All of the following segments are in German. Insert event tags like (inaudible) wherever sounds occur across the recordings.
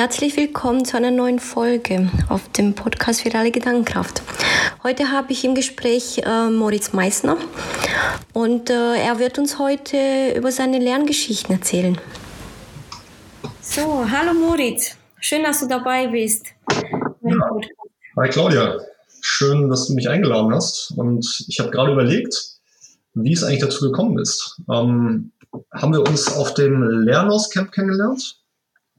Herzlich willkommen zu einer neuen Folge auf dem Podcast Virale Gedankenkraft. Heute habe ich im Gespräch äh, Moritz Meissner und äh, er wird uns heute über seine Lerngeschichten erzählen. So, hallo Moritz, schön, dass du dabei bist. Ja. Hi Claudia, schön, dass du mich eingeladen hast und ich habe gerade überlegt, wie es eigentlich dazu gekommen ist. Ähm, haben wir uns auf dem Lernhauscamp kennengelernt?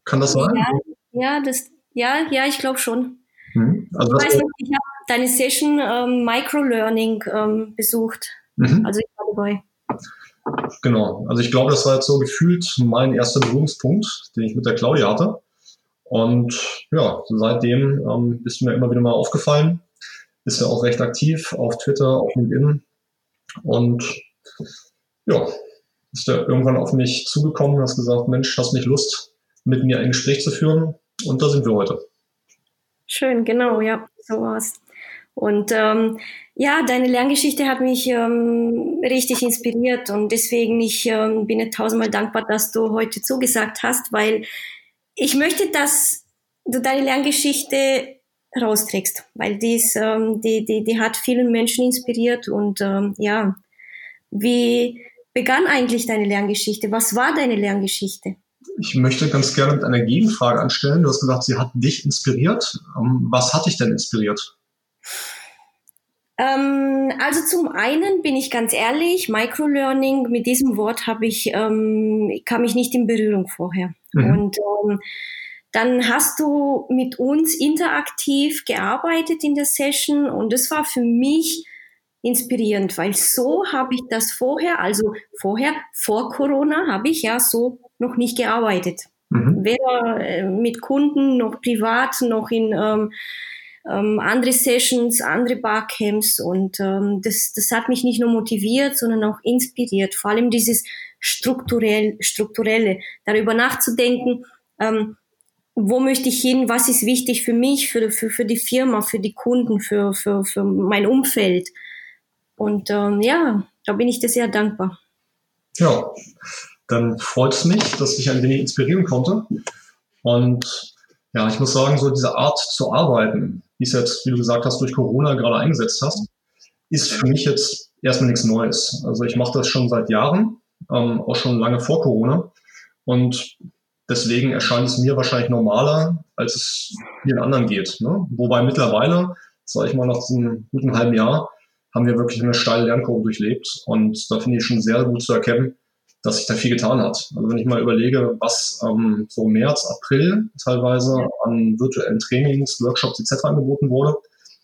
Kann das sein? Ja, ja, das, ja, ja ich glaube schon. Hm. Also ich weiß nicht, ich habe deine Session ähm, Microlearning ähm, besucht. Mhm. Also ich war dabei. Genau, also ich glaube, das war jetzt so gefühlt mein erster Berührungspunkt, den ich mit der Claudia hatte. Und ja, seitdem ähm, bist du mir immer wieder mal aufgefallen. Bist ja auch recht aktiv auf Twitter, auf LinkedIn. Und ja, ist ja irgendwann auf mich zugekommen und hast gesagt, Mensch, hast nicht Lust, mit mir ein Gespräch zu führen. Und da sind wir heute. Schön, genau, ja, so war's. Und ähm, ja, deine Lerngeschichte hat mich ähm, richtig inspiriert und deswegen ich ähm, bin ich tausendmal dankbar, dass du heute zugesagt hast, weil ich möchte, dass du deine Lerngeschichte rausträgst, weil dies, ähm, die, die, die hat vielen Menschen inspiriert und ähm, ja, wie begann eigentlich deine Lerngeschichte? Was war deine Lerngeschichte? Ich möchte ganz gerne mit einer Gegenfrage anstellen. Du hast gesagt, sie hat dich inspiriert. Ähm, was hat dich denn inspiriert? Ähm, also zum einen bin ich ganz ehrlich, Microlearning, mit diesem Wort habe ich, ähm, kam ich nicht in Berührung vorher. Mhm. Und ähm, dann hast du mit uns interaktiv gearbeitet in der Session und das war für mich inspirierend, weil so habe ich das vorher, also vorher, vor Corona, habe ich ja so noch nicht gearbeitet. Mhm. Weder äh, mit Kunden noch privat noch in ähm, ähm, andere Sessions, andere Barcamps und ähm, das, das hat mich nicht nur motiviert, sondern auch inspiriert. Vor allem dieses strukturell, strukturelle, darüber nachzudenken, ähm, wo möchte ich hin, was ist wichtig für mich, für, für, für die Firma, für die Kunden, für, für, für mein Umfeld. Und ähm, ja, da bin ich dir sehr dankbar. Ja, dann freut es mich, dass ich ein wenig inspirieren konnte. Und ja, ich muss sagen, so diese Art zu arbeiten, die es jetzt, wie du gesagt hast, durch Corona gerade eingesetzt hast, ist für mich jetzt erstmal nichts Neues. Also ich mache das schon seit Jahren, ähm, auch schon lange vor Corona. Und deswegen erscheint es mir wahrscheinlich normaler, als es vielen anderen geht. Ne? Wobei mittlerweile, sage ich mal, nach einem guten halben Jahr, haben wir wirklich eine steile Lernkurve durchlebt. Und da finde ich schon sehr gut zu erkennen, dass sich da viel getan hat. Also wenn ich mal überlege, was ähm, so März, April teilweise an virtuellen Trainings, Workshops etc. angeboten wurde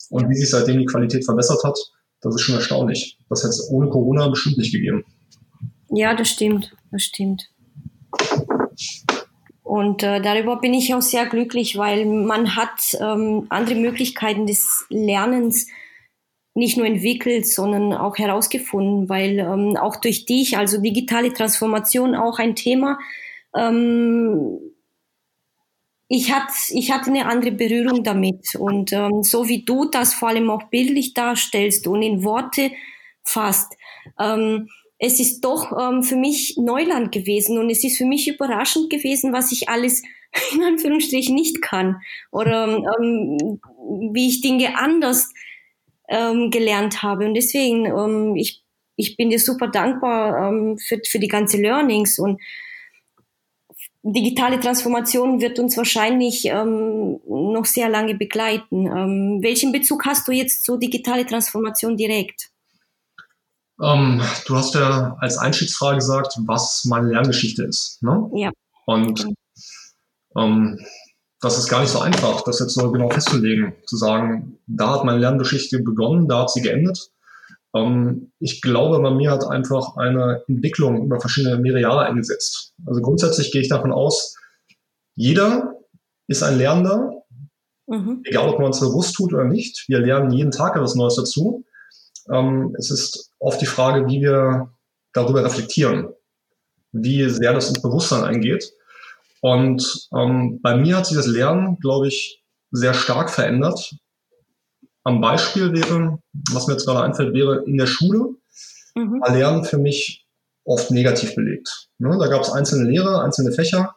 und wie sich seitdem die Qualität verbessert hat, das ist schon erstaunlich. Das hätte es ohne Corona bestimmt nicht gegeben. Ja, das stimmt, das stimmt. Und äh, darüber bin ich auch sehr glücklich, weil man hat ähm, andere Möglichkeiten des Lernens nicht nur entwickelt, sondern auch herausgefunden, weil ähm, auch durch dich, also digitale Transformation auch ein Thema. Ähm, ich, hat, ich hatte eine andere Berührung damit und ähm, so wie du das vor allem auch bildlich darstellst und in Worte fasst, ähm, es ist doch ähm, für mich Neuland gewesen und es ist für mich überraschend gewesen, was ich alles (laughs) in Anführungsstrichen nicht kann oder ähm, wie ich Dinge anders ähm, gelernt habe. Und deswegen, ähm, ich, ich bin dir super dankbar ähm, für, für die ganze Learnings und digitale Transformation wird uns wahrscheinlich ähm, noch sehr lange begleiten. Ähm, welchen Bezug hast du jetzt zur digitale Transformation direkt? Ähm, du hast ja als Einstiegsfrage gesagt, was meine Lerngeschichte ist. Ne? Ja. Und ähm, das ist gar nicht so einfach, das jetzt so genau festzulegen, zu sagen, da hat meine Lerngeschichte begonnen, da hat sie geendet. Ähm, ich glaube, bei mir hat einfach eine Entwicklung über verschiedene mehrere Jahre eingesetzt. Also grundsätzlich gehe ich davon aus, jeder ist ein Lernender, mhm. egal ob man es bewusst tut oder nicht. Wir lernen jeden Tag etwas Neues dazu. Ähm, es ist oft die Frage, wie wir darüber reflektieren, wie sehr das ins Bewusstsein eingeht. Und ähm, bei mir hat sich das Lernen, glaube ich, sehr stark verändert. Am Beispiel wäre, was mir jetzt gerade einfällt, wäre in der Schule mhm. war Lernen für mich oft negativ belegt. Ne? Da gab es einzelne Lehrer, einzelne Fächer,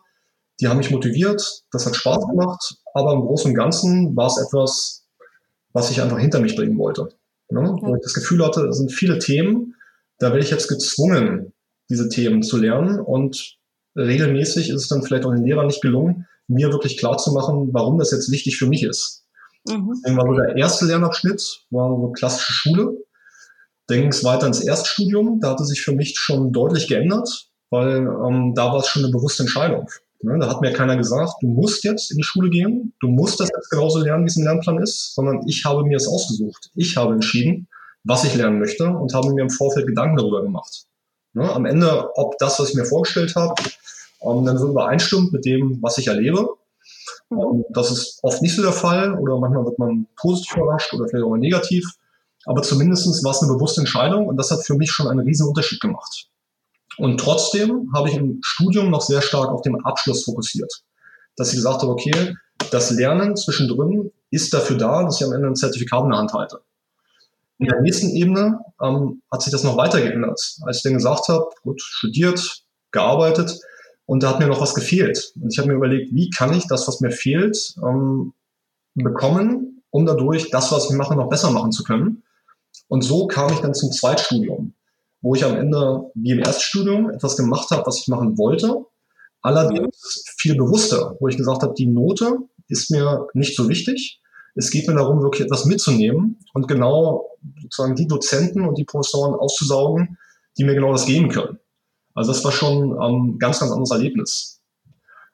die haben mich motiviert, das hat Spaß gemacht, aber im Großen und Ganzen war es etwas, was ich einfach hinter mich bringen wollte. Ne? Wo ich das Gefühl hatte, es sind viele Themen, da werde ich jetzt gezwungen, diese Themen zu lernen und regelmäßig ist es dann vielleicht auch den Lehrern nicht gelungen, mir wirklich klar zu machen, warum das jetzt wichtig für mich ist. Mhm. Deswegen war so der erste Lernabschnitt, war so klassische Schule. Dann ging es weiter ins Erststudium. Da hatte sich für mich schon deutlich geändert, weil ähm, da war es schon eine bewusste Entscheidung. Ne? Da hat mir keiner gesagt, du musst jetzt in die Schule gehen, du musst das jetzt genauso lernen, wie es im Lernplan ist, sondern ich habe mir es ausgesucht. Ich habe entschieden, was ich lernen möchte und habe mir im Vorfeld Gedanken darüber gemacht. Ne? Am Ende, ob das, was ich mir vorgestellt habe, ähm, dann so übereinstimmt mit dem, was ich erlebe. Mhm. Ähm, das ist oft nicht so der Fall oder manchmal wird man positiv überrascht oder vielleicht auch negativ. Aber zumindest war es eine bewusste Entscheidung und das hat für mich schon einen riesen Unterschied gemacht. Und trotzdem habe ich im Studium noch sehr stark auf den Abschluss fokussiert. Dass ich gesagt habe, okay, das Lernen zwischendrin ist dafür da, dass ich am Ende ein Zertifikat in der Hand halte. In der nächsten Ebene ähm, hat sich das noch weiter geändert. Als ich dann gesagt habe, gut, studiert, gearbeitet und da hat mir noch was gefehlt. Und ich habe mir überlegt, wie kann ich das, was mir fehlt, ähm, bekommen, um dadurch das, was ich mache, noch besser machen zu können. Und so kam ich dann zum Zweitstudium wo ich am Ende wie im Erststudium etwas gemacht habe, was ich machen wollte. Allerdings viel bewusster, wo ich gesagt habe, die Note ist mir nicht so wichtig. Es geht mir darum, wirklich etwas mitzunehmen und genau sozusagen die Dozenten und die Professoren auszusaugen, die mir genau das geben können. Also das war schon ein ähm, ganz, ganz anderes Erlebnis.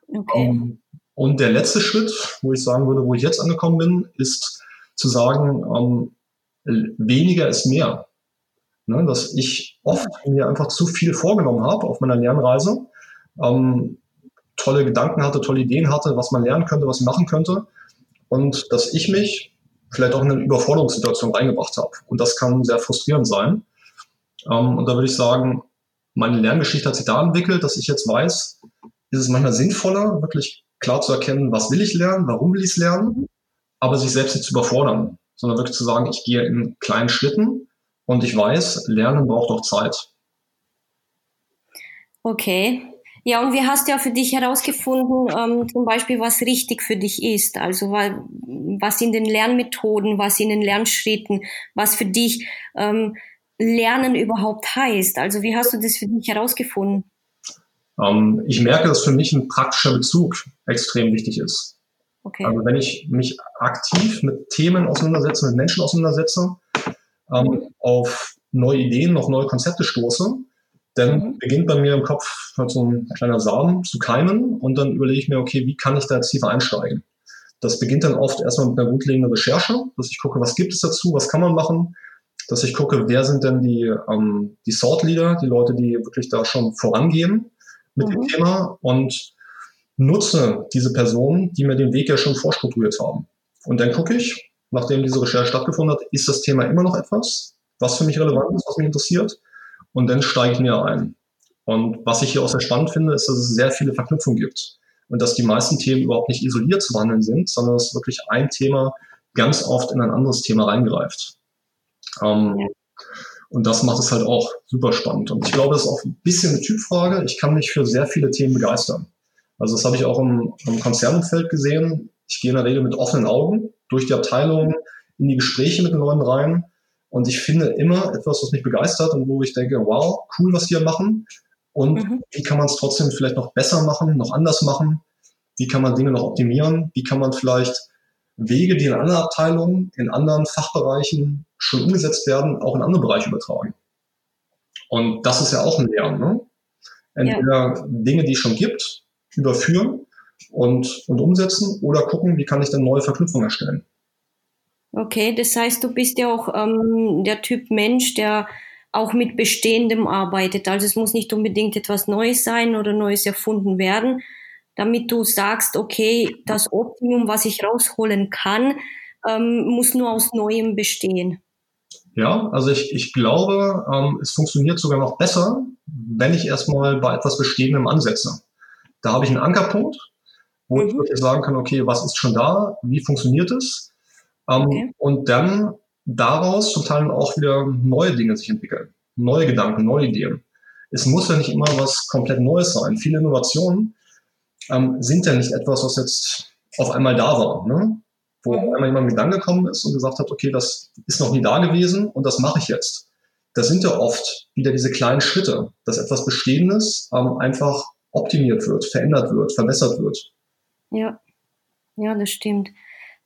Okay. Ähm, und der letzte Schritt, wo ich sagen würde, wo ich jetzt angekommen bin, ist zu sagen, ähm, weniger ist mehr. Ne, dass ich oft mir einfach zu viel vorgenommen habe auf meiner Lernreise, ähm, tolle Gedanken hatte, tolle Ideen hatte, was man lernen könnte, was ich machen könnte und dass ich mich vielleicht auch in eine Überforderungssituation reingebracht habe. Und das kann sehr frustrierend sein. Ähm, und da würde ich sagen, meine Lerngeschichte hat sich da entwickelt, dass ich jetzt weiß, ist es manchmal sinnvoller, wirklich klar zu erkennen, was will ich lernen, warum will ich es lernen, aber sich selbst nicht zu überfordern, sondern wirklich zu sagen, ich gehe in kleinen Schritten und ich weiß, Lernen braucht auch Zeit. Okay. Ja, und wie hast du ja für dich herausgefunden, ähm, zum Beispiel, was richtig für dich ist? Also was in den Lernmethoden, was in den Lernschritten, was für dich ähm, Lernen überhaupt heißt? Also wie hast du das für dich herausgefunden? Ähm, ich merke, dass für mich ein praktischer Bezug extrem wichtig ist. Okay. Also wenn ich mich aktiv mit Themen auseinandersetze, mit Menschen auseinandersetze, ähm, auf neue Ideen, auf neue Konzepte stoße, dann mhm. beginnt bei mir im Kopf halt so ein kleiner Samen zu keimen und dann überlege ich mir, okay, wie kann ich da jetzt tiefer einsteigen? Das beginnt dann oft erstmal mit einer grundlegenden Recherche, dass ich gucke, was gibt es dazu, was kann man machen, dass ich gucke, wer sind denn die, ähm, die Sort Leader, die Leute, die wirklich da schon vorangehen mit mhm. dem Thema und nutze diese Personen, die mir den Weg ja schon vorstrukturiert haben. Und dann gucke ich, nachdem diese Recherche stattgefunden hat, ist das Thema immer noch etwas, was für mich relevant ist, was mich interessiert. Und dann steige ich ein. Und was ich hier auch sehr spannend finde, ist, dass es sehr viele Verknüpfungen gibt. Und dass die meisten Themen überhaupt nicht isoliert zu behandeln sind, sondern dass wirklich ein Thema ganz oft in ein anderes Thema reingreift. Ähm. Und das macht es halt auch super spannend. Und ich glaube, das ist auch ein bisschen eine Typfrage. Ich kann mich für sehr viele Themen begeistern. Also das habe ich auch im, im Konzernumfeld gesehen. Ich gehe in der Regel mit offenen Augen durch die Abteilung in die Gespräche mit den Leuten rein. Und ich finde immer etwas, was mich begeistert und wo ich denke, wow, cool, was die hier machen. Und mhm. wie kann man es trotzdem vielleicht noch besser machen, noch anders machen? Wie kann man Dinge noch optimieren? Wie kann man vielleicht Wege, die in anderen Abteilungen, in anderen Fachbereichen schon umgesetzt werden, auch in andere Bereiche übertragen? Und das ist ja auch ein Lernen. Ne? Entweder ja. Dinge, die es schon gibt, überführen und, und umsetzen oder gucken, wie kann ich dann neue Verknüpfungen erstellen. Okay, das heißt, du bist ja auch ähm, der Typ Mensch, der auch mit Bestehendem arbeitet. Also es muss nicht unbedingt etwas Neues sein oder Neues erfunden werden, damit du sagst, okay, das Optimum, was ich rausholen kann, ähm, muss nur aus Neuem bestehen. Ja, also ich, ich glaube, ähm, es funktioniert sogar noch besser, wenn ich erstmal bei etwas Bestehendem ansetze. Da habe ich einen Ankerpunkt wo mhm. ich wirklich sagen kann, okay, was ist schon da, wie funktioniert es? Ähm, okay. Und dann daraus zum Teil auch wieder neue Dinge sich entwickeln, neue Gedanken, neue Ideen. Es muss ja nicht immer was komplett Neues sein. Viele Innovationen ähm, sind ja nicht etwas, was jetzt auf einmal da war, ne? wo auf einmal jemand mit angekommen ist und gesagt hat, okay, das ist noch nie da gewesen und das mache ich jetzt. Das sind ja oft wieder diese kleinen Schritte, dass etwas Bestehendes ähm, einfach optimiert wird, verändert wird, verbessert wird. Ja, ja, das stimmt.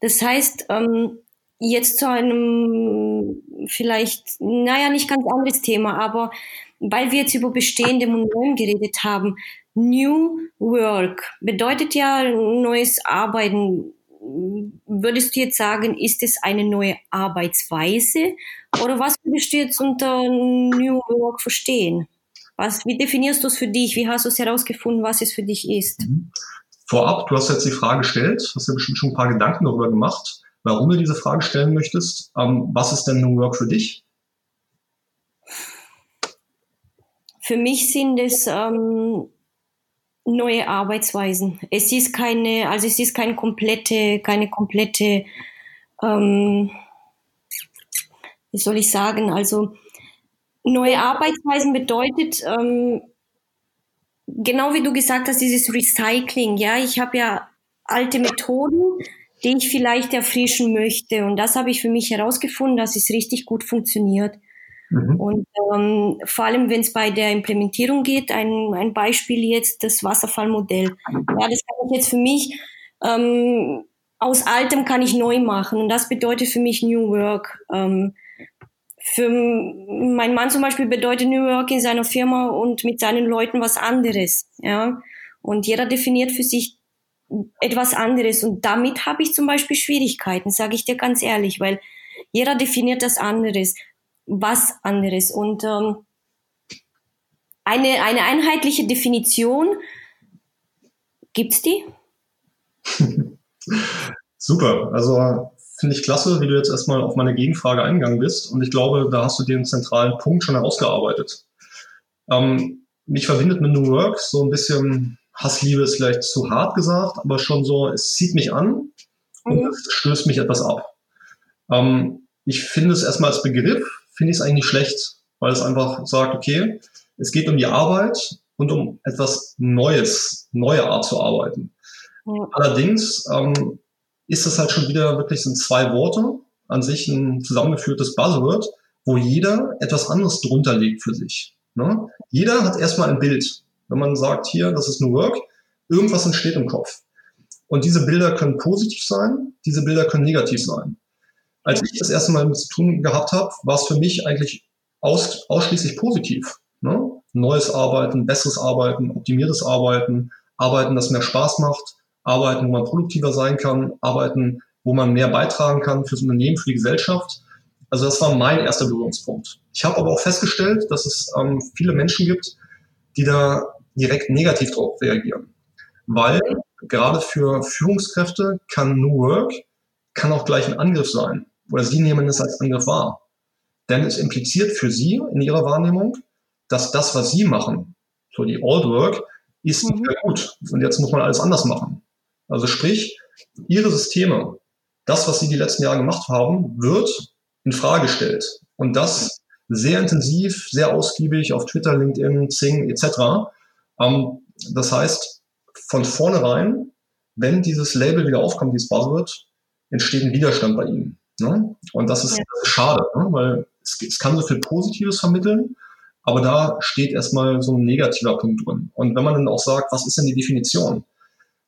Das heißt, ähm, jetzt zu einem vielleicht, naja, nicht ganz anderes Thema, aber weil wir jetzt über bestehende Modelle geredet haben, New Work bedeutet ja neues Arbeiten. Würdest du jetzt sagen, ist es eine neue Arbeitsweise oder was würdest du jetzt unter New Work verstehen? Was, wie definierst du es für dich? Wie hast du es herausgefunden, was es für dich ist? Vorab, du hast jetzt die Frage gestellt, hast ja bestimmt schon ein paar Gedanken darüber gemacht, warum du diese Frage stellen möchtest. Ähm, was ist denn New Work für dich? Für mich sind es ähm, neue Arbeitsweisen. Es ist keine, also es ist keine komplette, keine komplette, ähm, wie soll ich sagen, also neue Arbeitsweisen bedeutet, ähm, genau wie du gesagt hast, dieses Recycling. Ja, ich habe ja alte Methoden, die ich vielleicht erfrischen möchte. Und das habe ich für mich herausgefunden, dass es richtig gut funktioniert. Mhm. Und ähm, vor allem, wenn es bei der Implementierung geht, ein, ein Beispiel jetzt das Wasserfallmodell. Ja, das kann ich jetzt für mich ähm, aus Altem kann ich neu machen und das bedeutet für mich New Work. Ähm, für mein Mann zum Beispiel bedeutet New Work in seiner Firma und mit seinen Leuten was anderes. Ja, und jeder definiert für sich etwas anderes und damit habe ich zum Beispiel Schwierigkeiten, sage ich dir ganz ehrlich, weil jeder definiert das anderes was anderes. Und ähm, eine, eine einheitliche Definition, gibt's die? (laughs) Super, also finde ich klasse, wie du jetzt erstmal auf meine Gegenfrage eingegangen bist. Und ich glaube, da hast du den zentralen Punkt schon herausgearbeitet. Ähm, mich verbindet mit New Work so ein bisschen, Hassliebe ist vielleicht zu hart gesagt, aber schon so, es zieht mich an und mhm. stößt mich etwas ab. Ähm, ich finde es erstmal als Begriff finde ich es eigentlich schlecht, weil es einfach sagt, okay, es geht um die Arbeit und um etwas Neues, neue Art zu arbeiten. Ja. Allerdings ähm, ist das halt schon wieder wirklich sind zwei Worte, an sich ein zusammengeführtes Buzzword, wo jeder etwas anderes drunter legt für sich. Ne? Jeder hat erstmal ein Bild. Wenn man sagt, hier, das ist New Work, irgendwas entsteht im Kopf. Und diese Bilder können positiv sein, diese Bilder können negativ sein. Als ich das erste Mal mit zu tun gehabt habe, war es für mich eigentlich aus, ausschließlich positiv. Ne? Neues Arbeiten, besseres Arbeiten, optimiertes Arbeiten, Arbeiten, das mehr Spaß macht, Arbeiten, wo man produktiver sein kann, Arbeiten, wo man mehr beitragen kann fürs Unternehmen, für die Gesellschaft. Also das war mein erster Berührungspunkt. Ich habe aber auch festgestellt, dass es ähm, viele Menschen gibt, die da direkt negativ drauf reagieren. Weil gerade für Führungskräfte kann New Work kann auch gleich ein Angriff sein oder sie nehmen es als Angriff wahr. Denn es impliziert für sie in ihrer Wahrnehmung, dass das, was sie machen, so die Old Work, ist nicht mehr gut. Und jetzt muss man alles anders machen. Also sprich, ihre Systeme, das, was sie die letzten Jahre gemacht haben, wird in Frage gestellt. Und das sehr intensiv, sehr ausgiebig auf Twitter, LinkedIn, Zing etc. Ähm, das heißt, von vornherein, wenn dieses Label wieder aufkommt, dieses Buzzword, entsteht ein Widerstand bei ihnen. Ne? Und das ist, ja. schade, ne? weil es, es, kann so viel Positives vermitteln, aber da steht erstmal so ein negativer Punkt drin. Und wenn man dann auch sagt, was ist denn die Definition?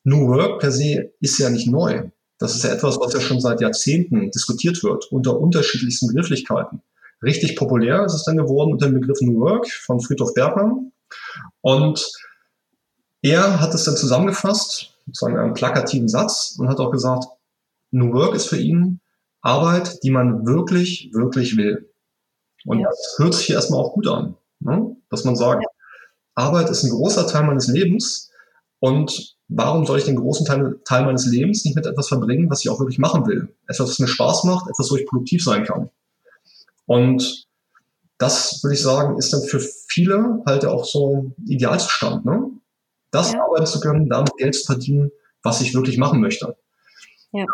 New Work per se ist ja nicht neu. Das ist ja etwas, was ja schon seit Jahrzehnten diskutiert wird, unter unterschiedlichsten Begrifflichkeiten. Richtig populär ist es dann geworden unter dem Begriff New Work von Friedhof Bergmann. Und er hat es dann zusammengefasst, sozusagen einen plakativen Satz, und hat auch gesagt, New Work ist für ihn Arbeit, die man wirklich, wirklich will. Und ja. das hört sich hier erstmal auch gut an, ne? dass man sagt. Arbeit ist ein großer Teil meines Lebens und warum soll ich den großen Teil, Teil meines Lebens nicht mit etwas verbringen, was ich auch wirklich machen will? Etwas, was mir Spaß macht, etwas, wo ich produktiv sein kann. Und das, würde ich sagen, ist dann für viele halt auch so Idealzustand, ne? Das ja. arbeiten zu können, damit Geld zu verdienen, was ich wirklich machen möchte. Ja.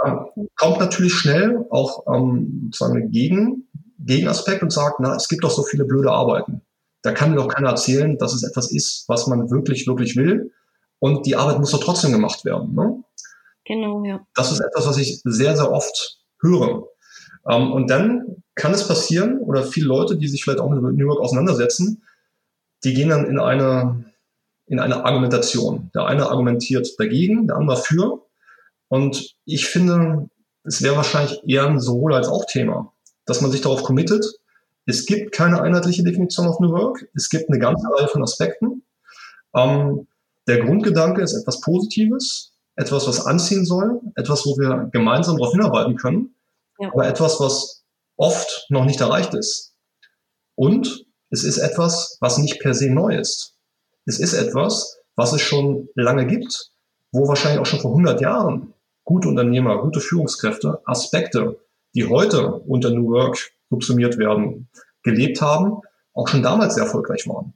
kommt natürlich schnell auch ähm, sozusagen ein Gegen, Gegenaspekt und sagt, na, es gibt doch so viele blöde Arbeiten. Da kann mir doch keiner erzählen, dass es etwas ist, was man wirklich, wirklich will. Und die Arbeit muss doch trotzdem gemacht werden. Ne? Genau, ja. Das ist etwas, was ich sehr, sehr oft höre. Ähm, und dann kann es passieren, oder viele Leute, die sich vielleicht auch mit New York auseinandersetzen, die gehen dann in eine, in eine Argumentation. Der eine argumentiert dagegen, der andere für. Und ich finde, es wäre wahrscheinlich eher ein sowohl als auch Thema, dass man sich darauf committet. Es gibt keine einheitliche Definition auf New Work. Es gibt eine ganze Reihe von Aspekten. Ähm, der Grundgedanke ist etwas Positives, etwas, was anziehen soll, etwas, wo wir gemeinsam darauf hinarbeiten können, ja. aber etwas, was oft noch nicht erreicht ist. Und es ist etwas, was nicht per se neu ist. Es ist etwas, was es schon lange gibt, wo wahrscheinlich auch schon vor 100 Jahren gute Unternehmer, gute Führungskräfte, Aspekte, die heute unter New Work subsumiert werden, gelebt haben, auch schon damals sehr erfolgreich waren.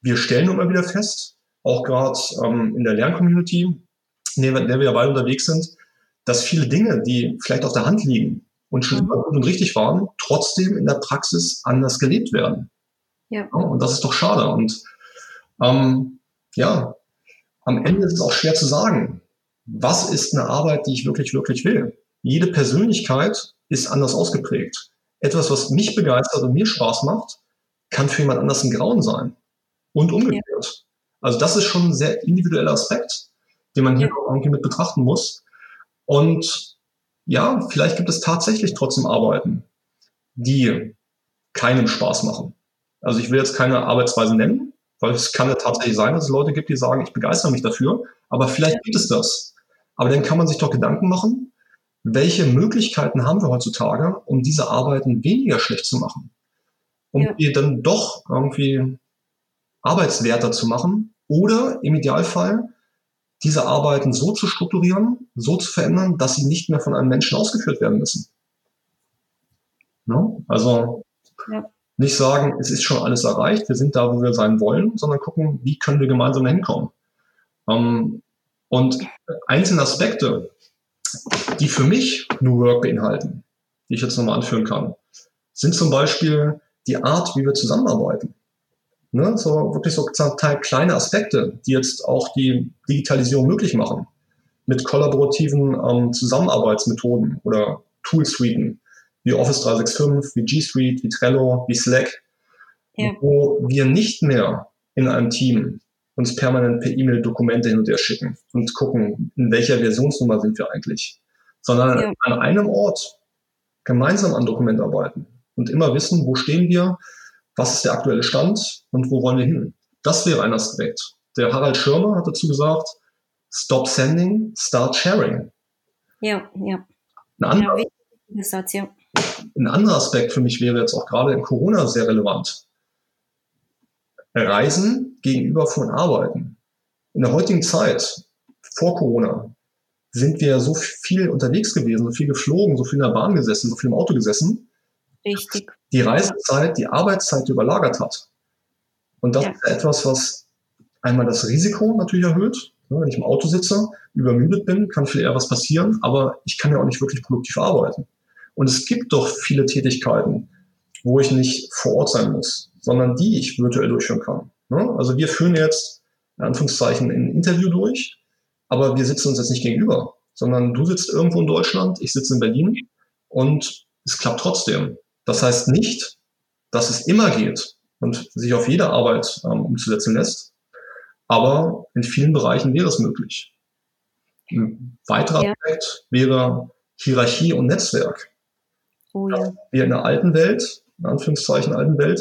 Wir stellen immer wieder fest, auch gerade ähm, in der Lerncommunity, in der wir ja beide unterwegs sind, dass viele Dinge, die vielleicht auf der Hand liegen und schon immer gut und richtig waren, trotzdem in der Praxis anders gelebt werden. Ja. ja und das ist doch schade. Und ähm, ja, am Ende ist es auch schwer zu sagen, was ist eine Arbeit, die ich wirklich, wirklich will. Jede Persönlichkeit ist anders ausgeprägt. Etwas, was mich begeistert und mir Spaß macht, kann für jemand anders ein Grauen sein. Und umgekehrt. Also das ist schon ein sehr individueller Aspekt, den man hier ja. irgendwie mit betrachten muss. Und ja, vielleicht gibt es tatsächlich trotzdem Arbeiten, die keinem Spaß machen. Also ich will jetzt keine Arbeitsweise nennen, weil es kann ja tatsächlich sein, dass es Leute gibt, die sagen, ich begeister mich dafür, aber vielleicht gibt es das. Aber dann kann man sich doch Gedanken machen, welche Möglichkeiten haben wir heutzutage, um diese Arbeiten weniger schlecht zu machen? Um ja. die dann doch irgendwie arbeitswerter zu machen oder im Idealfall diese Arbeiten so zu strukturieren, so zu verändern, dass sie nicht mehr von einem Menschen ausgeführt werden müssen. No? Also ja. nicht sagen, es ist schon alles erreicht, wir sind da, wo wir sein wollen, sondern gucken, wie können wir gemeinsam hinkommen. Ähm, und einzelne Aspekte, die für mich New Work beinhalten, die ich jetzt nochmal anführen kann, sind zum Beispiel die Art, wie wir zusammenarbeiten. Ne? So wirklich so kleine Aspekte, die jetzt auch die Digitalisierung möglich machen. Mit kollaborativen ähm, Zusammenarbeitsmethoden oder Toolsuiten wie Office 365, wie G Suite, wie Trello, wie Slack, ja. wo wir nicht mehr in einem Team uns permanent per E-Mail Dokumente hin und her schicken und gucken, in welcher Versionsnummer sind wir eigentlich, sondern ja. an einem Ort gemeinsam an Dokument arbeiten und immer wissen, wo stehen wir, was ist der aktuelle Stand und wo wollen wir hin. Das wäre ein Aspekt. Der Harald Schirmer hat dazu gesagt, stop sending, start sharing. Ja, ja. Ein anderer, ja, Satz, ja. ein anderer Aspekt für mich wäre jetzt auch gerade in Corona sehr relevant. Reisen gegenüber von Arbeiten. In der heutigen Zeit, vor Corona, sind wir so viel unterwegs gewesen, so viel geflogen, so viel in der Bahn gesessen, so viel im Auto gesessen. Richtig. Die Reisezeit, die Arbeitszeit überlagert hat. Und das ja. ist etwas, was einmal das Risiko natürlich erhöht. Wenn ich im Auto sitze, übermüdet bin, kann viel eher was passieren, aber ich kann ja auch nicht wirklich produktiv arbeiten. Und es gibt doch viele Tätigkeiten, wo ich nicht vor Ort sein muss sondern die ich virtuell durchführen kann. Also wir führen jetzt in Anführungszeichen ein Interview durch, aber wir sitzen uns jetzt nicht gegenüber, sondern du sitzt irgendwo in Deutschland, ich sitze in Berlin und es klappt trotzdem. Das heißt nicht, dass es immer geht und sich auf jede Arbeit ähm, umzusetzen lässt, aber in vielen Bereichen wäre es möglich. Ein weiterer ja. Aspekt wäre Hierarchie und Netzwerk. Oh ja. Wir in der alten Welt, in Anführungszeichen alten Welt,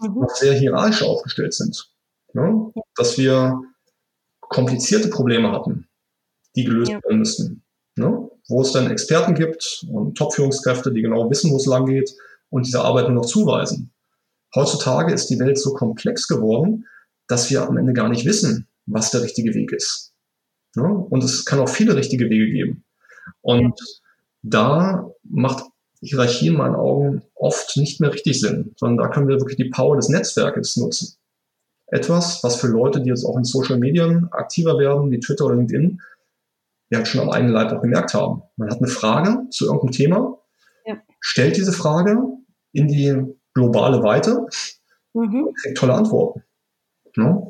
mhm. noch sehr hierarchisch aufgestellt sind. Ne? Dass wir komplizierte Probleme hatten, die gelöst ja. werden müssten. Ne? Wo es dann Experten gibt und Top-Führungskräfte, die genau wissen, wo es lang geht und diese Arbeit nur noch zuweisen. Heutzutage ist die Welt so komplex geworden, dass wir am Ende gar nicht wissen, was der richtige Weg ist. Ne? Und es kann auch viele richtige Wege geben. Und da macht Hierarchie in meinen Augen oft nicht mehr richtig sind, sondern da können wir wirklich die Power des Netzwerkes nutzen. Etwas, was für Leute, die jetzt auch in Social Medien aktiver werden, wie Twitter oder LinkedIn, ja schon am eigenen Leib auch gemerkt haben. Man hat eine Frage zu irgendeinem Thema. Stellt diese Frage in die globale Weite mhm. und kriegt tolle Antworten. Ja?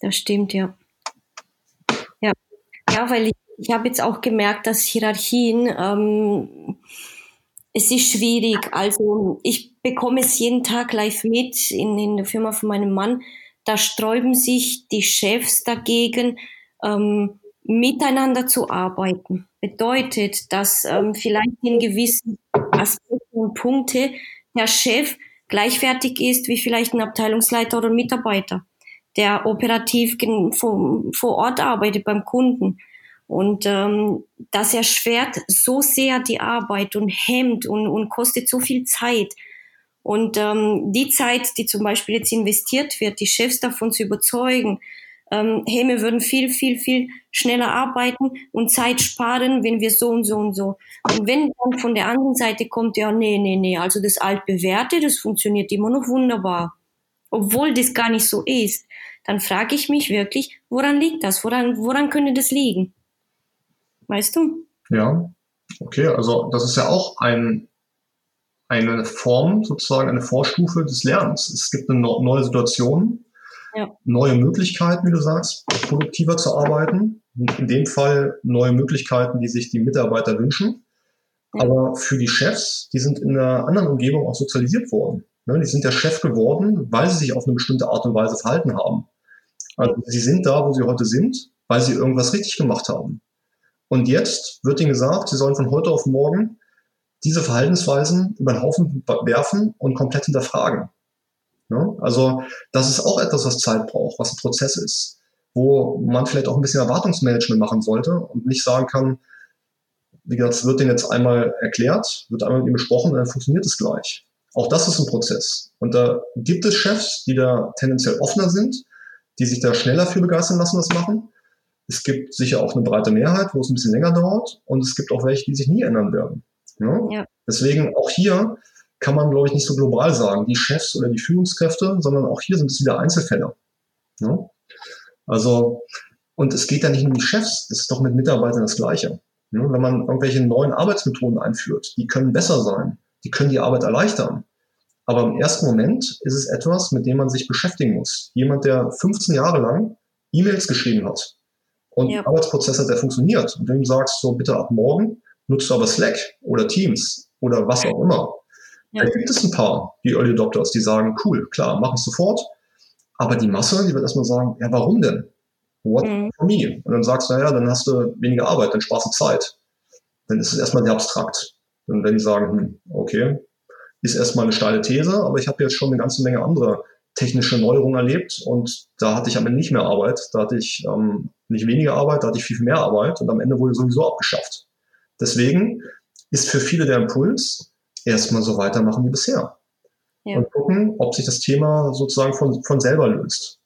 Das stimmt, ja. Ja, weil ich, ich habe jetzt auch gemerkt, dass Hierarchien, ähm, es ist schwierig. Also ich bekomme es jeden Tag live mit in, in der Firma von meinem Mann. Da sträuben sich die Chefs dagegen, ähm, miteinander zu arbeiten. Bedeutet, dass ähm, vielleicht in gewissen Aspekten und Punkte der Chef gleichwertig ist wie vielleicht ein Abteilungsleiter oder Mitarbeiter, der operativ vor, vor Ort arbeitet beim Kunden. Und ähm, das erschwert so sehr die Arbeit und hemmt und, und kostet so viel Zeit. Und ähm, die Zeit, die zum Beispiel jetzt investiert wird, die Chefs davon zu überzeugen, ähm, hey, wir würden viel, viel, viel schneller arbeiten und Zeit sparen, wenn wir so und so und so. Und wenn dann von der anderen Seite kommt, ja, nee, nee, nee, also das altbewährte, das funktioniert immer noch wunderbar. Obwohl das gar nicht so ist, dann frage ich mich wirklich, woran liegt das? Woran, woran könnte das liegen? Weißt du? Ja, okay, also das ist ja auch ein, eine Form, sozusagen eine Vorstufe des Lernens. Es gibt eine neue Situation, ja. neue Möglichkeiten, wie du sagst, produktiver zu arbeiten. In dem Fall neue Möglichkeiten, die sich die Mitarbeiter wünschen. Ja. Aber für die Chefs, die sind in einer anderen Umgebung auch sozialisiert worden. Ne, die sind der Chef geworden, weil sie sich auf eine bestimmte Art und Weise verhalten haben. Also sie sind da, wo sie heute sind, weil sie irgendwas richtig gemacht haben. Und jetzt wird ihnen gesagt, sie sollen von heute auf morgen diese Verhaltensweisen über den Haufen werfen und komplett hinterfragen. Ja? Also das ist auch etwas, was Zeit braucht, was ein Prozess ist, wo man vielleicht auch ein bisschen Erwartungsmanagement machen sollte und nicht sagen kann, wie gesagt, es wird denen jetzt einmal erklärt, wird einmal mit ihm besprochen und dann funktioniert es gleich. Auch das ist ein Prozess. Und da gibt es Chefs, die da tendenziell offener sind, die sich da schneller für begeistern lassen, das machen. Es gibt sicher auch eine breite Mehrheit, wo es ein bisschen länger dauert. Und es gibt auch welche, die sich nie ändern werden. Ja? Ja. Deswegen auch hier kann man, glaube ich, nicht so global sagen, die Chefs oder die Führungskräfte, sondern auch hier sind es wieder Einzelfälle. Ja? Also, und es geht ja nicht um die Chefs, es ist doch mit Mitarbeitern das Gleiche. Ja? Wenn man irgendwelche neuen Arbeitsmethoden einführt, die können besser sein, die können die Arbeit erleichtern. Aber im ersten Moment ist es etwas, mit dem man sich beschäftigen muss. Jemand, der 15 Jahre lang E-Mails geschrieben hat, und ja. Arbeitsprozess hat, der funktioniert. Und du sagst, so bitte ab morgen nutzt du aber Slack oder Teams oder was auch immer. Ja. Da gibt es ein paar, die Early Adopters, die sagen, cool, klar, mache ich sofort. Aber die Masse, die wird erstmal sagen, ja, warum denn? What mhm. for me? Und dann sagst du, naja, dann hast du weniger Arbeit, dann sparst du Zeit. Dann ist es erstmal sehr abstrakt. Und wenn die sagen, hm, okay, ist erstmal eine steile These, aber ich habe jetzt schon eine ganze Menge andere technische Neuerungen erlebt und da hatte ich am Ende nicht mehr Arbeit, da hatte ich ähm, nicht weniger Arbeit, da hatte ich viel, viel mehr Arbeit und am Ende wurde sowieso abgeschafft. Deswegen ist für viele der Impuls, erstmal so weitermachen wie bisher. Ja. Und gucken, ob sich das Thema sozusagen von, von selber löst.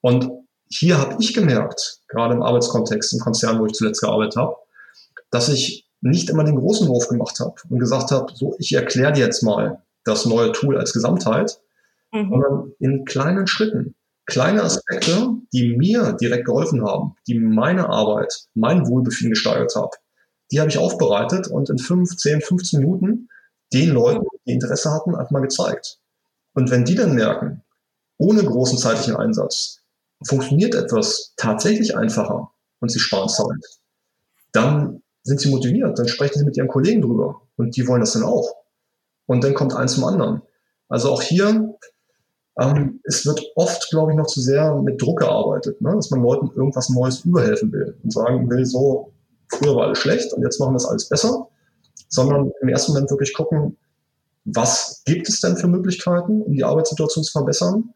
Und hier habe ich gemerkt, gerade im Arbeitskontext, im Konzern, wo ich zuletzt gearbeitet habe, dass ich nicht immer den großen Wurf gemacht habe und gesagt habe, so, ich erkläre dir jetzt mal das neue Tool als Gesamtheit, mhm. sondern in kleinen Schritten. Kleine Aspekte, die mir direkt geholfen haben, die meine Arbeit, mein Wohlbefinden gesteigert haben, die habe ich aufbereitet und in 5, 10, 15 Minuten den Leuten, die Interesse hatten, einfach mal gezeigt. Und wenn die dann merken, ohne großen zeitlichen Einsatz, funktioniert etwas tatsächlich einfacher und sie sparen Zeit, dann sind sie motiviert, dann sprechen sie mit ihren Kollegen drüber und die wollen das dann auch. Und dann kommt eins zum anderen. Also auch hier ähm, es wird oft, glaube ich, noch zu sehr mit Druck gearbeitet, ne? dass man Leuten irgendwas Neues überhelfen will und sagen will, so, früher war alles schlecht und jetzt machen wir es alles besser, sondern im ersten Moment wirklich gucken, was gibt es denn für Möglichkeiten, um die Arbeitssituation zu verbessern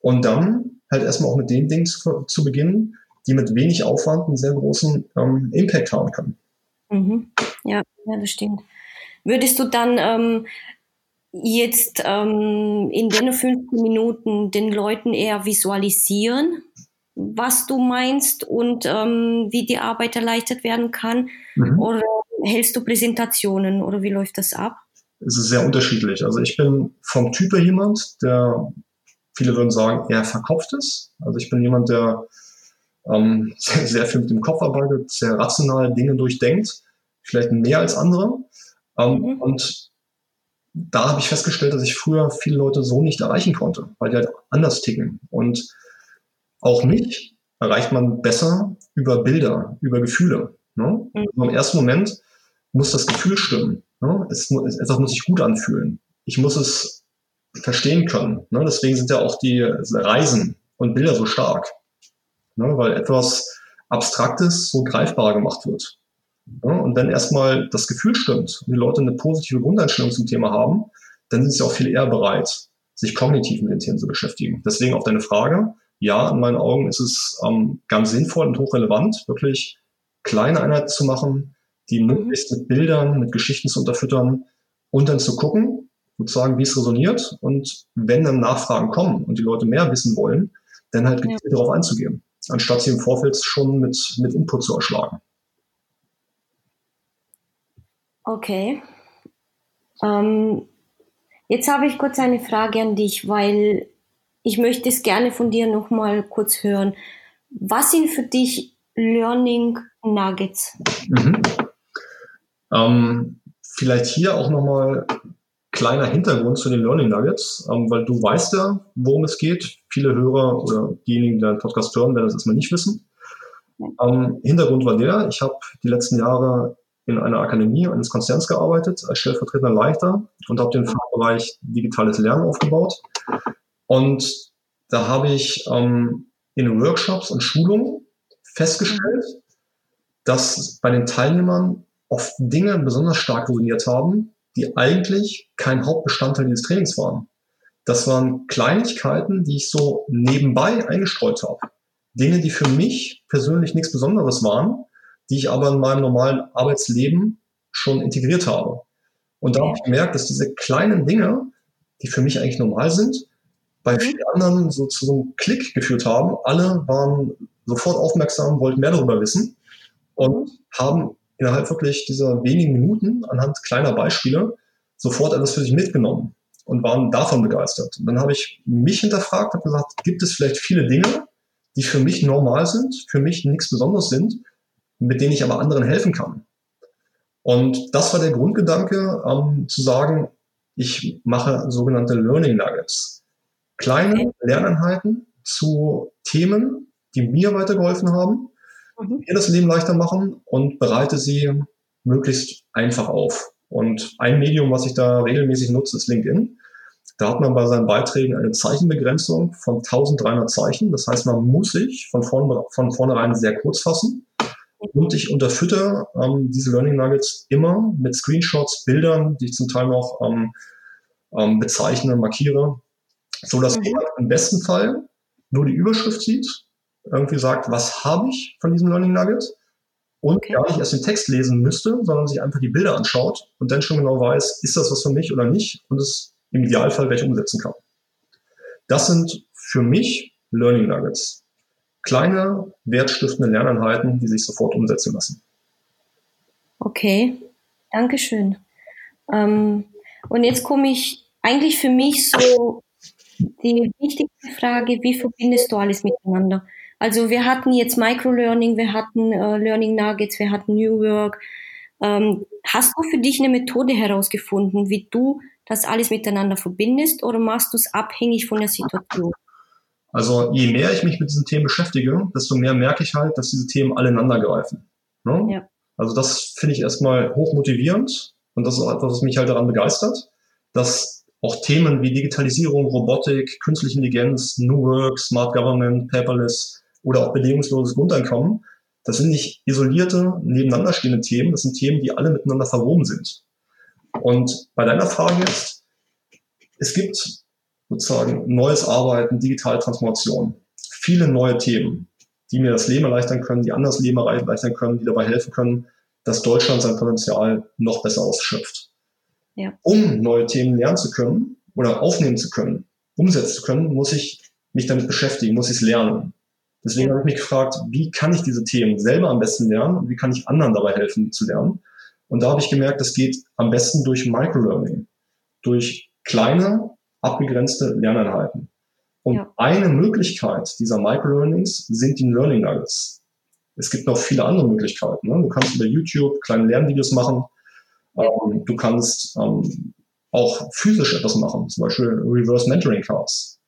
und dann halt erstmal auch mit den Dingen zu, zu beginnen, die mit wenig Aufwand einen sehr großen ähm, Impact haben können. Mhm. Ja, ja, das stimmt. Würdest du dann ähm, jetzt ähm, in den 15 Minuten den Leuten eher visualisieren, was du meinst und ähm, wie die Arbeit erleichtert werden kann? Mhm. Oder hältst du Präsentationen oder wie läuft das ab? Es ist sehr unterschiedlich. Also ich bin vom Typ her jemand, der, viele würden sagen, eher verkopft ist. Also ich bin jemand, der ähm, (laughs) sehr, sehr viel mit dem Kopf arbeitet, sehr rational Dinge durchdenkt, vielleicht mehr als andere. Ähm, mhm. Und da habe ich festgestellt, dass ich früher viele Leute so nicht erreichen konnte, weil die halt anders ticken. Und auch mich erreicht man besser über Bilder, über Gefühle. Ne? Mhm. Also Im ersten Moment muss das Gefühl stimmen. Ne? Es, etwas muss sich gut anfühlen. Ich muss es verstehen können. Ne? Deswegen sind ja auch die Reisen und Bilder so stark. Ne? Weil etwas Abstraktes so greifbar gemacht wird. Ja, und wenn erstmal das Gefühl stimmt und die Leute eine positive Grundeinstellung zum Thema haben, dann sind sie auch viel eher bereit, sich kognitiv mit den Themen zu beschäftigen. Deswegen auf deine Frage, ja, in meinen Augen ist es ähm, ganz sinnvoll und hochrelevant, wirklich kleine Einheiten zu machen, die mhm. möglichst mit Bildern, mit Geschichten zu unterfüttern und dann zu gucken, sozusagen, wie es resoniert und wenn dann Nachfragen kommen und die Leute mehr wissen wollen, dann halt gezielt ja. darauf einzugehen, anstatt sie im Vorfeld schon mit, mit Input zu erschlagen. Okay. Ähm, jetzt habe ich kurz eine Frage an dich, weil ich möchte es gerne von dir nochmal kurz hören. Was sind für dich Learning Nuggets? Mhm. Ähm, vielleicht hier auch nochmal kleiner Hintergrund zu den Learning Nuggets, ähm, weil du weißt ja, worum es geht. Viele Hörer oder diejenigen, die den Podcast hören, werden das erstmal nicht wissen. Ähm, Hintergrund war der, ich habe die letzten Jahre in einer Akademie eines Konzerns gearbeitet als stellvertretender Leiter und habe den Fachbereich digitales Lernen aufgebaut. Und da habe ich ähm, in Workshops und Schulungen festgestellt, dass bei den Teilnehmern oft Dinge besonders stark resoniert haben, die eigentlich kein Hauptbestandteil dieses Trainings waren. Das waren Kleinigkeiten, die ich so nebenbei eingestreut habe. Dinge, die für mich persönlich nichts Besonderes waren, die ich aber in meinem normalen Arbeitsleben schon integriert habe. Und da habe ich gemerkt, dass diese kleinen Dinge, die für mich eigentlich normal sind, bei mhm. vielen anderen so zu so einem Klick geführt haben. Alle waren sofort aufmerksam, wollten mehr darüber wissen und haben innerhalb wirklich dieser wenigen Minuten anhand kleiner Beispiele sofort etwas für sich mitgenommen und waren davon begeistert. Und dann habe ich mich hinterfragt, habe gesagt, gibt es vielleicht viele Dinge, die für mich normal sind, für mich nichts Besonderes sind, mit denen ich aber anderen helfen kann. Und das war der Grundgedanke, ähm, zu sagen, ich mache sogenannte Learning Nuggets. Kleine Lerneinheiten zu Themen, die mir weitergeholfen haben, mhm. mir das Leben leichter machen und bereite sie möglichst einfach auf. Und ein Medium, was ich da regelmäßig nutze, ist LinkedIn. Da hat man bei seinen Beiträgen eine Zeichenbegrenzung von 1300 Zeichen. Das heißt, man muss sich von, vorn, von vornherein sehr kurz fassen. Und ich unterfütter ähm, diese Learning Nuggets immer mit Screenshots, Bildern, die ich zum Teil noch ähm, ähm, bezeichne, markiere, so dass mhm. jemand im besten Fall nur die Überschrift sieht, irgendwie sagt, was habe ich von diesem Learning Nugget und okay. gar nicht erst den Text lesen müsste, sondern sich einfach die Bilder anschaut und dann schon genau weiß, ist das was für mich oder nicht und es im Idealfall gleich umsetzen kann. Das sind für mich Learning Nuggets kleine, wertstiftende Lerneinheiten, die sich sofort umsetzen lassen. Okay, Dankeschön. Ähm, und jetzt komme ich eigentlich für mich so die wichtigste Frage, wie verbindest du alles miteinander? Also wir hatten jetzt Microlearning, wir hatten äh, Learning Nuggets, wir hatten New Work. Ähm, hast du für dich eine Methode herausgefunden, wie du das alles miteinander verbindest oder machst du es abhängig von der Situation? Also je mehr ich mich mit diesen Themen beschäftige, desto mehr merke ich halt, dass diese Themen alle ineinander greifen. Ne? Ja. Also das finde ich erstmal hochmotivierend und das ist auch etwas, was mich halt daran begeistert, dass auch Themen wie Digitalisierung, Robotik, künstliche Intelligenz, New Work, Smart Government, Paperless oder auch bedingungsloses Grundeinkommen, das sind nicht isolierte, nebeneinander stehende Themen, das sind Themen, die alle miteinander verwoben sind. Und bei deiner Frage jetzt, es gibt sozusagen neues Arbeiten, digitale Transformation, viele neue Themen, die mir das Leben erleichtern können, die anders Leben erleichtern können, die dabei helfen können, dass Deutschland sein Potenzial noch besser ausschöpft. Ja. Um neue Themen lernen zu können oder aufnehmen zu können, umsetzen zu können, muss ich mich damit beschäftigen, muss ich es lernen. Deswegen ja. habe ich mich gefragt, wie kann ich diese Themen selber am besten lernen und wie kann ich anderen dabei helfen, zu lernen? Und da habe ich gemerkt, das geht am besten durch Microlearning, durch kleine, abgegrenzte Lerneinheiten. Und ja. eine Möglichkeit dieser Microlearnings sind die Learning Nuggets. Es gibt noch viele andere Möglichkeiten. Ne? Du kannst über YouTube kleine Lernvideos machen. Ähm, du kannst ähm, auch physisch etwas machen, zum Beispiel Reverse Mentoring Cards.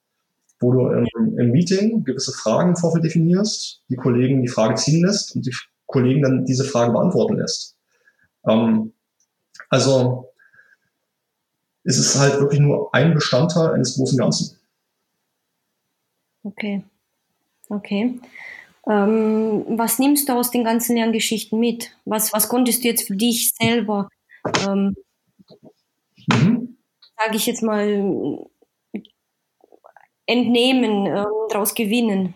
Wo du im, im Meeting gewisse Fragen im Vorfeld definierst, die Kollegen die Frage ziehen lässt und die Kollegen dann diese Frage beantworten lässt. Ähm, also ist es halt wirklich nur ein Bestandteil eines großen Ganzen. Okay. Okay. Ähm, was nimmst du aus den ganzen Lerngeschichten mit? Was, was konntest du jetzt für dich selber, ähm, mhm. sage ich jetzt mal, entnehmen, ähm, daraus gewinnen?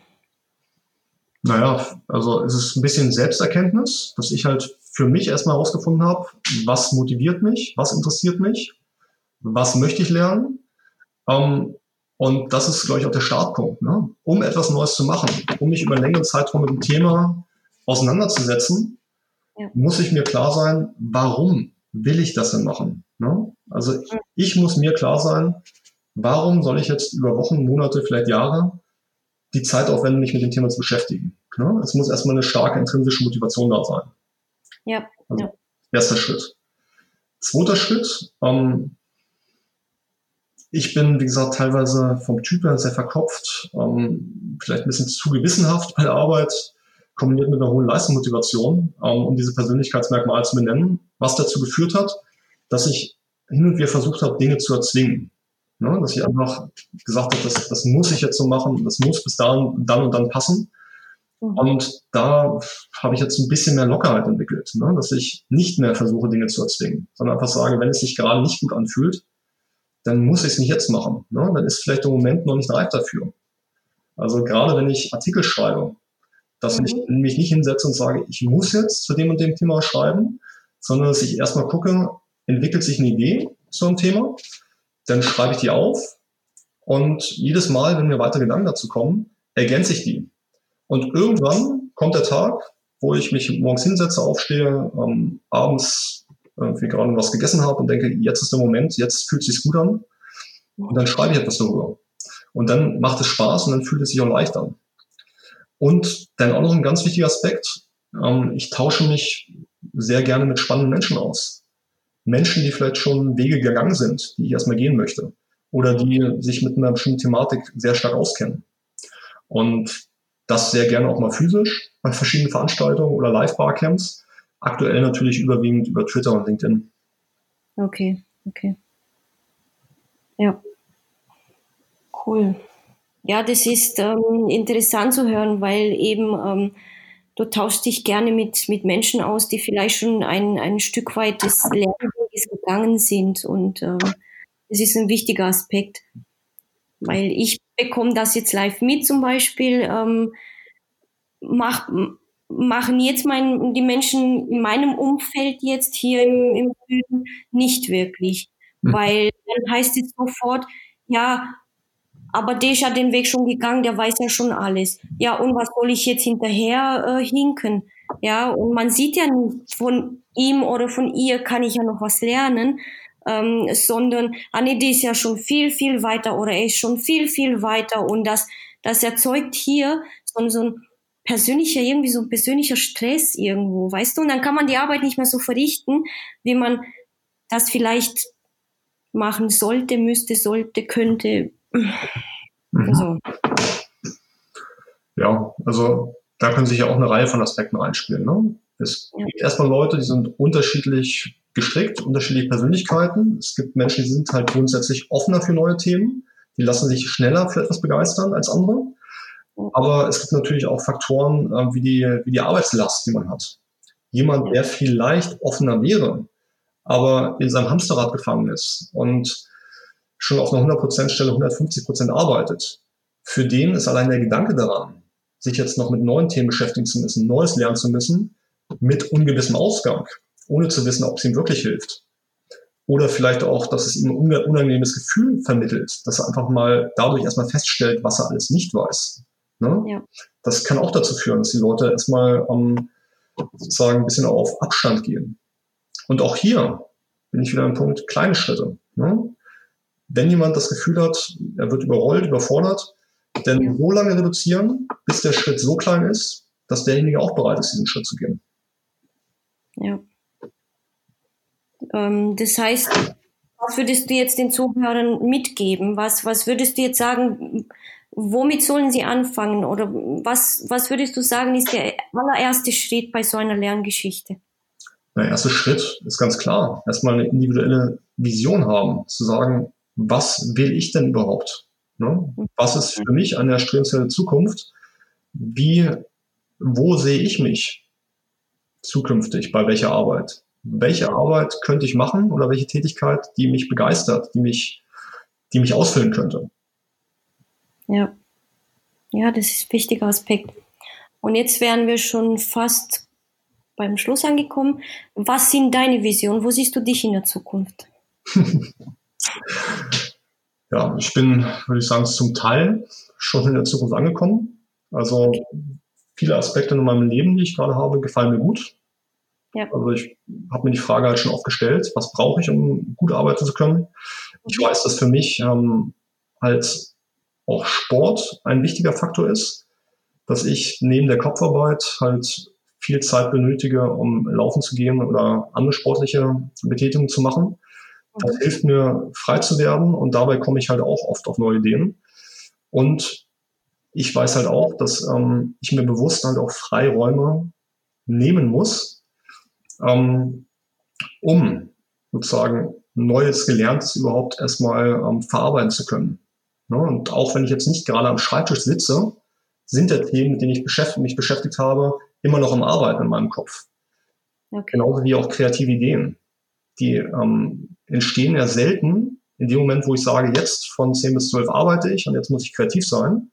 Naja, also es ist ein bisschen Selbsterkenntnis, dass ich halt für mich erstmal herausgefunden habe, was motiviert mich, was interessiert mich, was möchte ich lernen. Ähm, und das ist, glaube ich, auch der Startpunkt. Ne? Um etwas Neues zu machen, um mich über einen längeren Zeitraum mit dem Thema auseinanderzusetzen, ja. muss ich mir klar sein, warum will ich das denn machen? Ne? Also ich muss mir klar sein, warum soll ich jetzt über Wochen, Monate, vielleicht Jahre die Zeit aufwenden, mich mit dem Thema zu beschäftigen? Ne? Es muss erstmal eine starke intrinsische Motivation da sein. Ja. Also ja. Erster Schritt. Zweiter Schritt, ähm, ich bin, wie gesagt, teilweise vom Typ her sehr verkopft, ähm, vielleicht ein bisschen zu gewissenhaft bei der Arbeit, kombiniert mit einer hohen Leistungsmotivation, ähm, um diese Persönlichkeitsmerkmale zu benennen, was dazu geführt hat, dass ich hin und wieder versucht habe, Dinge zu erzwingen. Ne? Dass ich einfach gesagt habe, das, das muss ich jetzt so machen, das muss bis dann, dann und dann passen. Mhm. Und da habe ich jetzt ein bisschen mehr Lockerheit entwickelt, ne? dass ich nicht mehr versuche, Dinge zu erzwingen, sondern einfach sage, wenn es sich gerade nicht gut anfühlt, dann muss ich es nicht jetzt machen. Ne? Dann ist vielleicht der Moment noch nicht reif dafür. Also gerade wenn ich Artikel schreibe, dass ich mhm. mich nicht hinsetze und sage, ich muss jetzt zu dem und dem Thema schreiben, sondern dass ich erstmal gucke, entwickelt sich eine Idee zu einem Thema, dann schreibe ich die auf und jedes Mal, wenn mir weitere Gedanken dazu kommen, ergänze ich die. Und irgendwann kommt der Tag, wo ich mich morgens hinsetze, aufstehe, ähm, abends irgendwie gerade was gegessen habe und denke, jetzt ist der Moment, jetzt fühlt es sich gut an. Und dann schreibe ich etwas darüber. Und dann macht es Spaß und dann fühlt es sich auch leicht an. Und dann auch noch ein ganz wichtiger Aspekt. Ähm, ich tausche mich sehr gerne mit spannenden Menschen aus. Menschen, die vielleicht schon Wege gegangen sind, die ich erstmal gehen möchte. Oder die sich mit einer bestimmten Thematik sehr stark auskennen. Und das sehr gerne auch mal physisch bei verschiedenen Veranstaltungen oder Live-Barcamps. Aktuell natürlich überwiegend über Twitter und LinkedIn. Okay, okay. Ja. Cool. Ja, das ist ähm, interessant zu hören, weil eben ähm, du tauschst dich gerne mit, mit Menschen aus, die vielleicht schon ein, ein Stück weit des Lernweges gegangen sind. Und das ist ein wichtiger Aspekt, weil ich bekomme das jetzt live mit zum Beispiel. Ähm, mach, machen jetzt mein, die Menschen in meinem Umfeld jetzt hier im, im Süden nicht wirklich. Mhm. Weil dann heißt es sofort, ja, aber der ist ja den Weg schon gegangen, der weiß ja schon alles. Ja, und was soll ich jetzt hinterher äh, hinken? Ja, und man sieht ja nicht, von ihm oder von ihr kann ich ja noch was lernen, ähm, sondern, ah nee, die ist ja schon viel, viel weiter oder er ist schon viel, viel weiter und das, das erzeugt hier so, so ein persönlicher, irgendwie so ein persönlicher Stress irgendwo, weißt du? Und dann kann man die Arbeit nicht mehr so verrichten, wie man das vielleicht machen sollte, müsste, sollte, könnte. Mhm. Also. Ja, also da können sich ja auch eine Reihe von Aspekten reinspielen. Ne? Es gibt erstmal Leute, die sind unterschiedlich gestrickt, unterschiedliche Persönlichkeiten. Es gibt Menschen, die sind halt grundsätzlich offener für neue Themen. Die lassen sich schneller für etwas begeistern als andere. Aber es gibt natürlich auch Faktoren äh, wie, die, wie die Arbeitslast, die man hat. Jemand, der vielleicht offener wäre, aber in seinem Hamsterrad gefangen ist und schon auf einer 100% Stelle 150% arbeitet, für den ist allein der Gedanke daran, sich jetzt noch mit neuen Themen beschäftigen zu müssen, Neues lernen zu müssen, mit ungewissem Ausgang, ohne zu wissen, ob es ihm wirklich hilft. Oder vielleicht auch, dass es ihm ein unangenehmes Gefühl vermittelt, dass er einfach mal dadurch erstmal feststellt, was er alles nicht weiß. Ne? Ja. Das kann auch dazu führen, dass die Leute erstmal ähm, sozusagen ein bisschen auf Abstand gehen. Und auch hier bin ich wieder am Punkt, kleine Schritte. Ne? Wenn jemand das Gefühl hat, er wird überrollt, überfordert, dann ja. so lange reduzieren, bis der Schritt so klein ist, dass derjenige auch bereit ist, diesen Schritt zu gehen. Ja. Ähm, das heißt, was würdest du jetzt den Zuhörern mitgeben? Was, was würdest du jetzt sagen, womit sollen sie anfangen? Oder was, was würdest du sagen, ist der allererste Schritt bei so einer Lerngeschichte? Der erste Schritt ist ganz klar. Erstmal eine individuelle Vision haben, zu sagen, was will ich denn überhaupt? Ne? Was ist für mich eine erstrebenswerte Zukunft? Wie, wo sehe ich mich zukünftig? Bei welcher Arbeit? Welche Arbeit könnte ich machen oder welche Tätigkeit, die mich begeistert, die mich, die mich ausfüllen könnte? Ja. Ja, das ist ein wichtiger Aspekt. Und jetzt wären wir schon fast beim Schluss angekommen. Was sind deine Visionen? Wo siehst du dich in der Zukunft? (laughs) ja, ich bin, würde ich sagen, zum Teil schon in der Zukunft angekommen. Also viele Aspekte in meinem Leben, die ich gerade habe, gefallen mir gut. Ja. Also ich habe mir die Frage halt schon oft gestellt, was brauche ich, um gut arbeiten zu können. Ich weiß, dass für mich ähm, halt auch Sport ein wichtiger Faktor ist, dass ich neben der Kopfarbeit halt viel Zeit benötige, um laufen zu gehen oder andere sportliche Betätigungen zu machen. Das hilft mir, frei zu werden und dabei komme ich halt auch oft auf neue Ideen. Und ich weiß halt auch, dass ähm, ich mir bewusst halt auch Freiräume nehmen muss, ähm, um sozusagen Neues Gelerntes überhaupt erstmal ähm, verarbeiten zu können. Ne? und auch wenn ich jetzt nicht gerade am Schreibtisch sitze, sind der Themen, mit denen ich beschäftigt, mich beschäftigt habe, immer noch am Arbeiten in meinem Kopf. Okay. Genauso wie auch kreative Ideen. Die ähm, entstehen ja selten in dem Moment, wo ich sage, jetzt von 10 bis 12 arbeite ich und jetzt muss ich kreativ sein,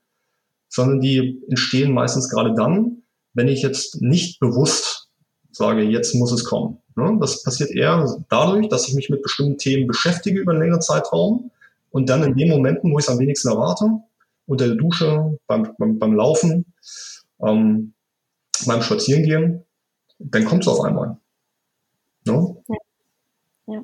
sondern die entstehen meistens gerade dann, wenn ich jetzt nicht bewusst sage, jetzt muss es kommen. Ne? Das passiert eher dadurch, dass ich mich mit bestimmten Themen beschäftige über einen längeren Zeitraum und dann in den Momenten, wo ich es am wenigsten erwarte, unter der Dusche, beim, beim, beim Laufen, ähm, beim Spazierengehen, dann kommt es auf einmal. No? Ja. Ja.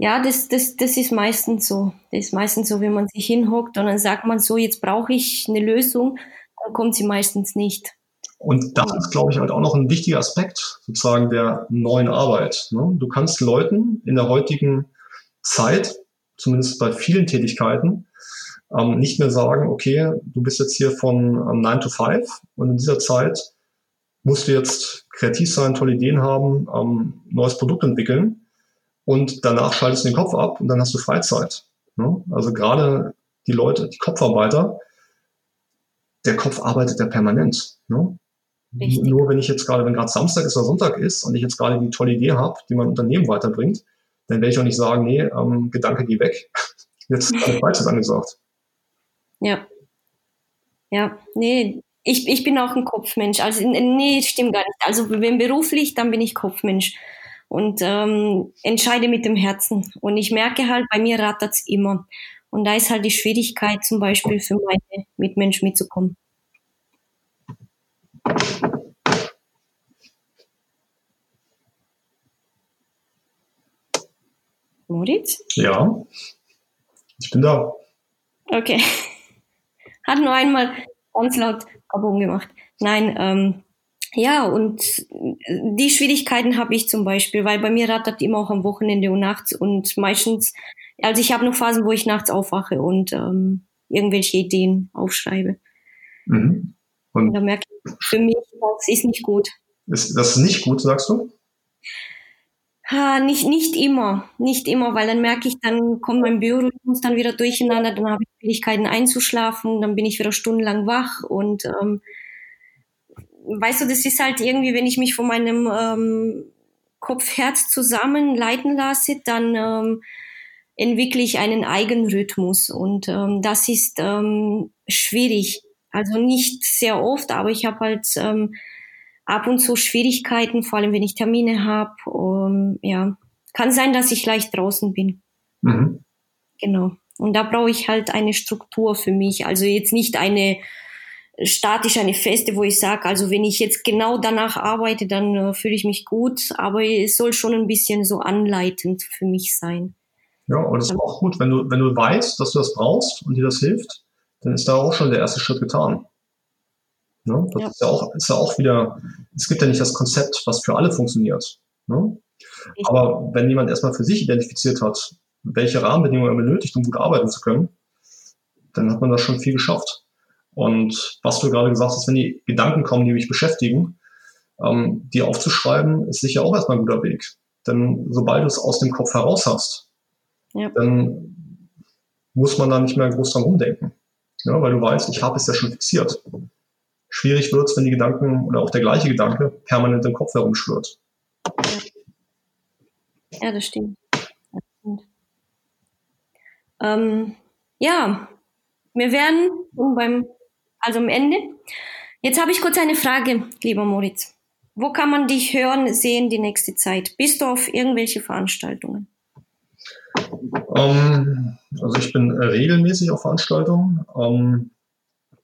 Ja, das, das, das ist meistens so. Das ist meistens so, wenn man sich hinhockt und dann sagt man so, jetzt brauche ich eine Lösung, dann kommt sie meistens nicht. Und das ist, glaube ich, halt auch noch ein wichtiger Aspekt sozusagen der neuen Arbeit. Ne? Du kannst Leuten in der heutigen Zeit, zumindest bei vielen Tätigkeiten, ähm, nicht mehr sagen, okay, du bist jetzt hier von ähm, 9 to 5 und in dieser Zeit musst du jetzt kreativ sein, tolle Ideen haben, ähm, neues Produkt entwickeln und danach schaltest du den Kopf ab und dann hast du Freizeit. Ne? Also gerade die Leute, die Kopfarbeiter, der Kopf arbeitet ja permanent. Ne? Nur wenn ich jetzt gerade, wenn gerade Samstag ist oder Sonntag ist und ich jetzt gerade die tolle Idee habe, die mein Unternehmen weiterbringt, dann werde ich auch nicht sagen, nee, ähm, Gedanke, geh weg. (laughs) Jetzt ist alles Falsches angesagt. Ja. Ja, nee, ich, ich bin auch ein Kopfmensch. Also, nee, stimmt gar nicht. Also, wenn beruflich, dann bin ich Kopfmensch und ähm, entscheide mit dem Herzen. Und ich merke halt, bei mir rattert's immer. Und da ist halt die Schwierigkeit, zum Beispiel für meine Mitmenschen mitzukommen. Moritz? Ja, ich bin da. Okay. (laughs) Hat nur einmal ganz laut Kabum gemacht. Nein, ähm, ja, und die Schwierigkeiten habe ich zum Beispiel, weil bei mir rattert immer auch am Wochenende und nachts und meistens, also ich habe noch Phasen, wo ich nachts aufwache und ähm, irgendwelche Ideen aufschreibe. Mhm. Und, und da merke ich für mich, das ist nicht gut. Ist das nicht gut, sagst du? Ha, nicht, nicht immer, nicht immer, weil dann merke ich, dann kommt mein Biorhythmus dann wieder durcheinander, dann habe ich Schwierigkeiten einzuschlafen, dann bin ich wieder stundenlang wach und ähm, weißt du, das ist halt irgendwie, wenn ich mich von meinem ähm, Kopf-Herz zusammen leiten lasse, dann ähm, entwickle ich einen Eigenrhythmus und ähm, das ist ähm, schwierig. Also nicht sehr oft, aber ich habe halt ähm, ab und zu Schwierigkeiten, vor allem wenn ich Termine habe. Um, ja, kann sein, dass ich leicht draußen bin. Mhm. Genau. Und da brauche ich halt eine Struktur für mich. Also jetzt nicht eine statisch, eine feste, wo ich sage, also wenn ich jetzt genau danach arbeite, dann äh, fühle ich mich gut. Aber es soll schon ein bisschen so anleitend für mich sein. Ja, und das ist auch gut, wenn du, wenn du weißt, dass du das brauchst und dir das hilft, dann ist da auch schon der erste Schritt getan. Ne? Das ja. Ist, ja auch, ist ja auch wieder, es gibt ja nicht das Konzept, was für alle funktioniert. Ne? Aber wenn jemand erstmal für sich identifiziert hat, welche Rahmenbedingungen er benötigt, um gut arbeiten zu können, dann hat man da schon viel geschafft. Und was du gerade gesagt hast, wenn die Gedanken kommen, die mich beschäftigen, ähm, die aufzuschreiben, ist sicher auch erstmal ein guter Weg. Denn sobald du es aus dem Kopf heraus hast, ja. dann muss man da nicht mehr groß dran rumdenken. Ja, weil du weißt, ich habe es ja schon fixiert. Schwierig wird es, wenn die Gedanken oder auch der gleiche Gedanke permanent im Kopf herumschwirrt. Ja, ja das stimmt. Das stimmt. Ähm, ja, wir werden beim, also am Ende. Jetzt habe ich kurz eine Frage, lieber Moritz. Wo kann man dich hören, sehen die nächste Zeit? Bist du auf irgendwelche Veranstaltungen? Um, ähm, also ich bin regelmäßig auf Veranstaltungen. Um, ähm,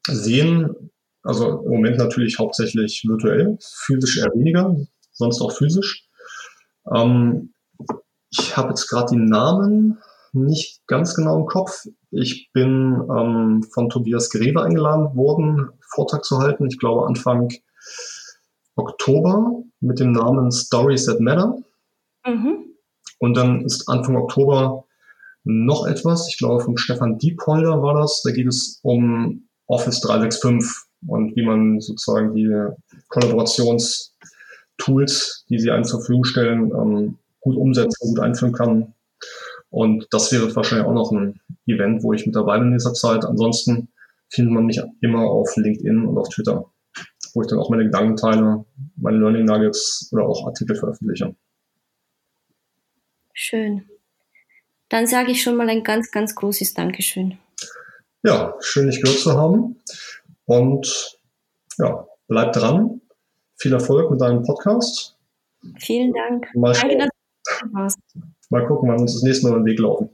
sehen, also im Moment natürlich hauptsächlich virtuell, physisch eher weniger, sonst auch physisch. Ähm, ich habe jetzt gerade die Namen nicht ganz genau im Kopf. Ich bin ähm, von Tobias Greve eingeladen worden, Vortrag zu halten. Ich glaube Anfang Oktober mit dem Namen Stories That Matter. Mhm. Und dann ist Anfang Oktober noch etwas. Ich glaube von Stefan Diepolder war das. Da geht es um Office 365 und wie man sozusagen die Kollaborationstools, die sie einem zur Verfügung stellen, ähm, gut umsetzen, gut einführen kann. Und das wäre wahrscheinlich auch noch ein Event, wo ich mit dabei bin in dieser Zeit. Ansonsten findet man mich immer auf LinkedIn und auf Twitter, wo ich dann auch meine Gedanken teile, meine Learning Nuggets oder auch Artikel veröffentliche. Schön. Dann sage ich schon mal ein ganz, ganz großes Dankeschön. Ja, schön, dich gehört zu haben. Und ja, bleib dran. Viel Erfolg mit deinem Podcast. Vielen Dank. Mal Danke, dass du. Mal gucken, wann uns das nächste Mal über den Weg laufen.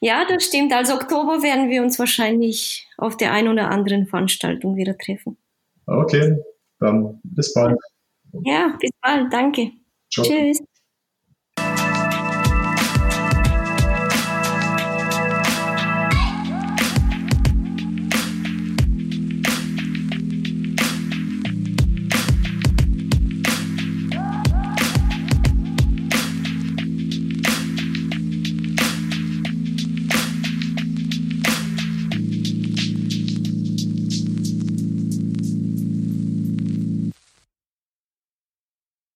Ja, das stimmt. Also Oktober werden wir uns wahrscheinlich auf der einen oder anderen Veranstaltung wieder treffen. Okay, dann bis bald. Ja, bis bald. Danke. Ciao. Tschüss.